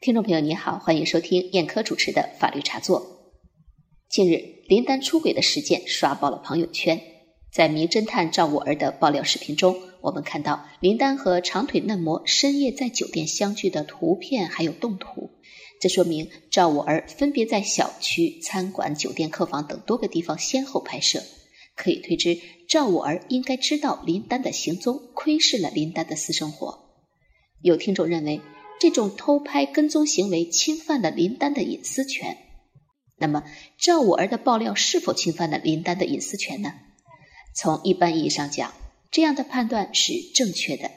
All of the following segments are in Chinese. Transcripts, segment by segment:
听众朋友，你好，欢迎收听燕科主持的法律茶座。近日，林丹出轨的事件刷爆了朋友圈。在名侦探赵五儿的爆料视频中，我们看到林丹和长腿嫩模深夜在酒店相聚的图片，还有动图。这说明赵五儿分别在小区、餐馆、酒店、客房等多个地方先后拍摄。可以推知，赵五儿应该知道林丹的行踪，窥视了林丹的私生活。有听众认为。这种偷拍跟踪行为侵犯了林丹的隐私权，那么赵五儿的爆料是否侵犯了林丹的隐私权呢？从一般意义上讲，这样的判断是正确的，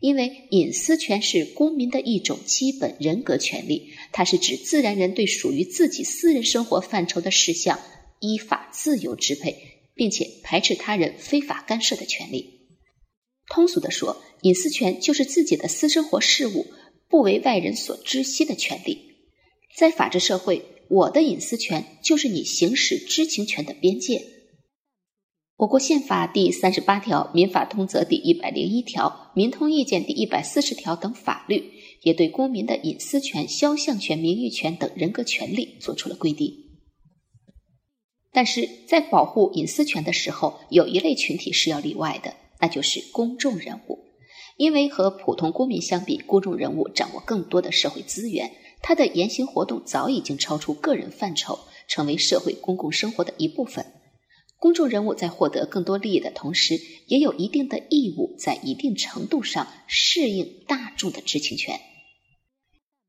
因为隐私权是公民的一种基本人格权利，它是指自然人对属于自己私人生活范畴的事项依法自由支配，并且排斥他人非法干涉的权利。通俗的说，隐私权就是自己的私生活事务。不为外人所知悉的权利，在法治社会，我的隐私权就是你行使知情权的边界。我国宪法第三十八条、民法通则第一百零一条、民通意见第一百四十条等法律，也对公民的隐私权、肖像权、名誉权等人格权利作出了规定。但是在保护隐私权的时候，有一类群体是要例外的，那就是公众人物。因为和普通公民相比，公众人物掌握更多的社会资源，他的言行活动早已经超出个人范畴，成为社会公共生活的一部分。公众人物在获得更多利益的同时，也有一定的义务，在一定程度上适应大众的知情权。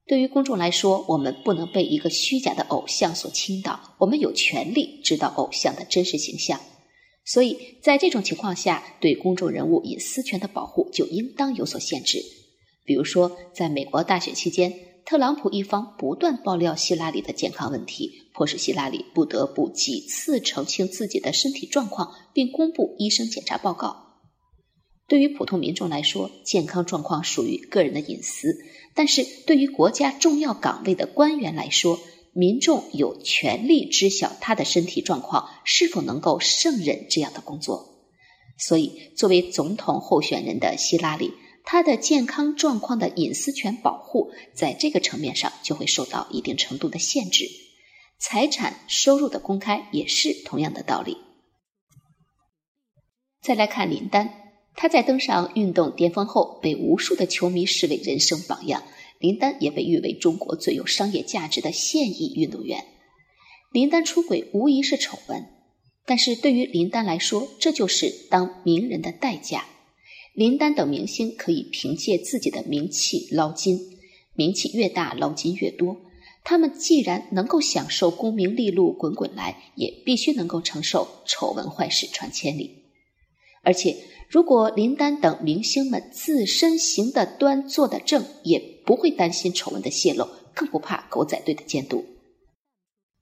对于公众来说，我们不能被一个虚假的偶像所倾倒，我们有权利知道偶像的真实形象。所以在这种情况下，对公众人物隐私权的保护就应当有所限制。比如说，在美国大选期间，特朗普一方不断爆料希拉里的健康问题，迫使希拉里不得不几次澄清自己的身体状况，并公布医生检查报告。对于普通民众来说，健康状况属于个人的隐私；但是对于国家重要岗位的官员来说，民众有权利知晓他的身体状况是否能够胜任这样的工作，所以作为总统候选人的希拉里，他的健康状况的隐私权保护在这个层面上就会受到一定程度的限制。财产收入的公开也是同样的道理。再来看林丹，他在登上运动巅峰后，被无数的球迷视为人生榜样。林丹也被誉为中国最有商业价值的现役运动员。林丹出轨无疑是丑闻，但是对于林丹来说，这就是当名人的代价。林丹等明星可以凭借自己的名气捞金，名气越大，捞金越多。他们既然能够享受功名利禄滚滚来，也必须能够承受丑闻坏事传千里。而且，如果林丹等明星们自身行得端、坐得正，也。不会担心丑闻的泄露，更不怕狗仔队的监督。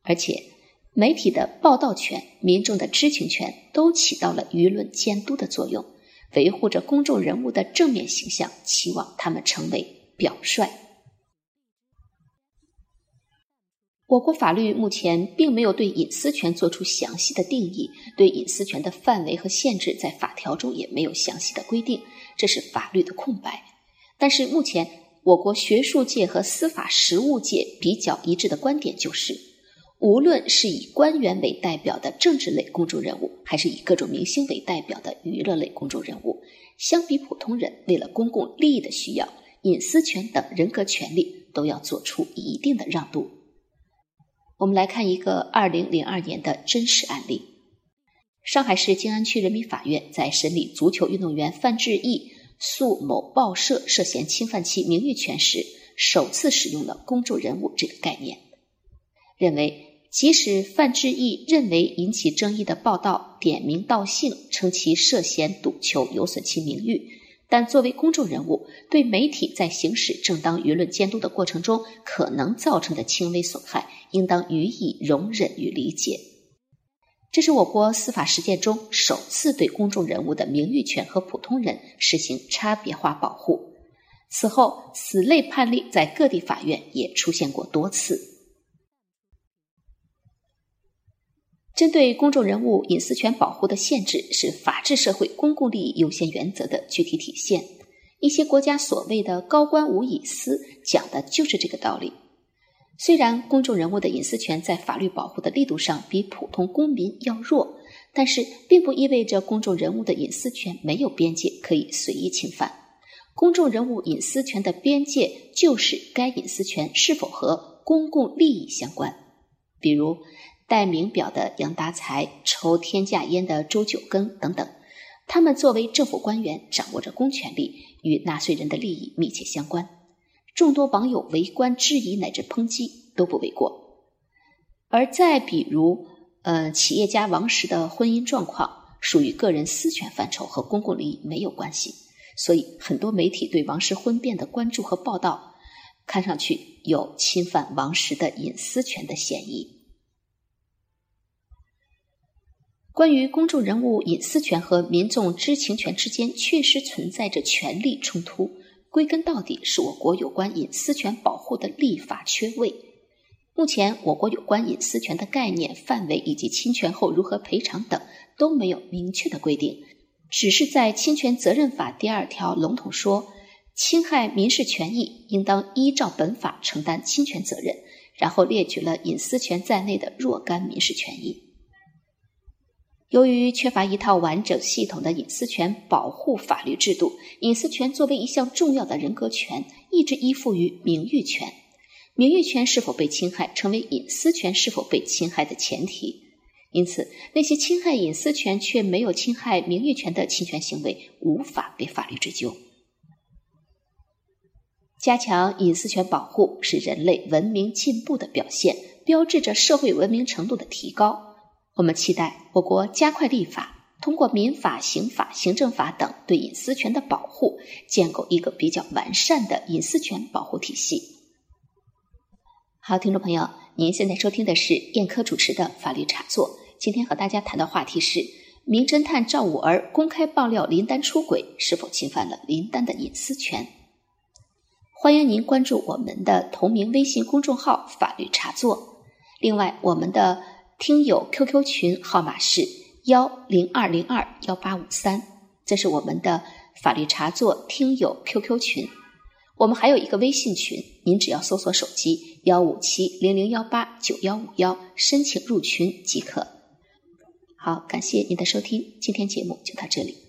而且，媒体的报道权、民众的知情权都起到了舆论监督的作用，维护着公众人物的正面形象，期望他们成为表率。我国法律目前并没有对隐私权作出详细的定义，对隐私权的范围和限制在法条中也没有详细的规定，这是法律的空白。但是目前。我国学术界和司法实务界比较一致的观点就是，无论是以官员为代表的政治类公众人物，还是以各种明星为代表的娱乐类公众人物，相比普通人，为了公共利益的需要，隐私权等人格权利都要做出一定的让渡。我们来看一个二零零二年的真实案例：上海市静安区人民法院在审理足球运动员范志毅。诉某报社涉嫌侵犯其名誉权时，首次使用了“公众人物”这个概念，认为即使范志毅认为引起争议的报道点名道姓，称其涉嫌赌球有损其名誉，但作为公众人物，对媒体在行使正当舆论监督的过程中可能造成的轻微损害，应当予以容忍与理解。这是我国司法实践中首次对公众人物的名誉权和普通人实行差别化保护。此后，此类判例在各地法院也出现过多次。针对公众人物隐私权保护的限制，是法治社会公共利益优先原则的具体体现。一些国家所谓的高官无隐私，讲的就是这个道理。虽然公众人物的隐私权在法律保护的力度上比普通公民要弱，但是并不意味着公众人物的隐私权没有边界可以随意侵犯。公众人物隐私权的边界就是该隐私权是否和公共利益相关。比如戴名表的杨达才、抽天价烟的周九庚等等，他们作为政府官员，掌握着公权力，与纳税人的利益密切相关。众多网友围观、质疑乃至抨击都不为过。而再比如，呃，企业家王石的婚姻状况属于个人私权范畴，和公共利益没有关系，所以很多媒体对王石婚变的关注和报道，看上去有侵犯王石的隐私权的嫌疑。关于公众人物隐私权和民众知情权之间，确实存在着权利冲突。归根到底是我国有关隐私权保护的立法缺位。目前，我国有关隐私权的概念、范围以及侵权后如何赔偿等都没有明确的规定，只是在《侵权责任法》第二条笼统说，侵害民事权益应当依照本法承担侵权责任，然后列举了隐私权在内的若干民事权益。由于缺乏一套完整系统的隐私权保护法律制度，隐私权作为一项重要的人格权，一直依附于名誉权。名誉权是否被侵害，成为隐私权是否被侵害的前提。因此，那些侵害隐私权却没有侵害名誉权的侵权行为，无法被法律追究。加强隐私权保护是人类文明进步的表现，标志着社会文明程度的提高。我们期待我国加快立法，通过民法、刑法、行政法等对隐私权的保护，建构一个比较完善的隐私权保护体系。好，听众朋友，您现在收听的是燕科主持的法律茶座。今天和大家谈的话题是：名侦探赵五儿公开爆料林丹出轨，是否侵犯了林丹的隐私权？欢迎您关注我们的同名微信公众号“法律茶座”。另外，我们的。听友 QQ 群号码是幺零二零二幺八五三，这是我们的法律茶座听友 QQ 群。我们还有一个微信群，您只要搜索手机幺五七零零幺八九幺五幺，申请入群即可。好，感谢您的收听，今天节目就到这里。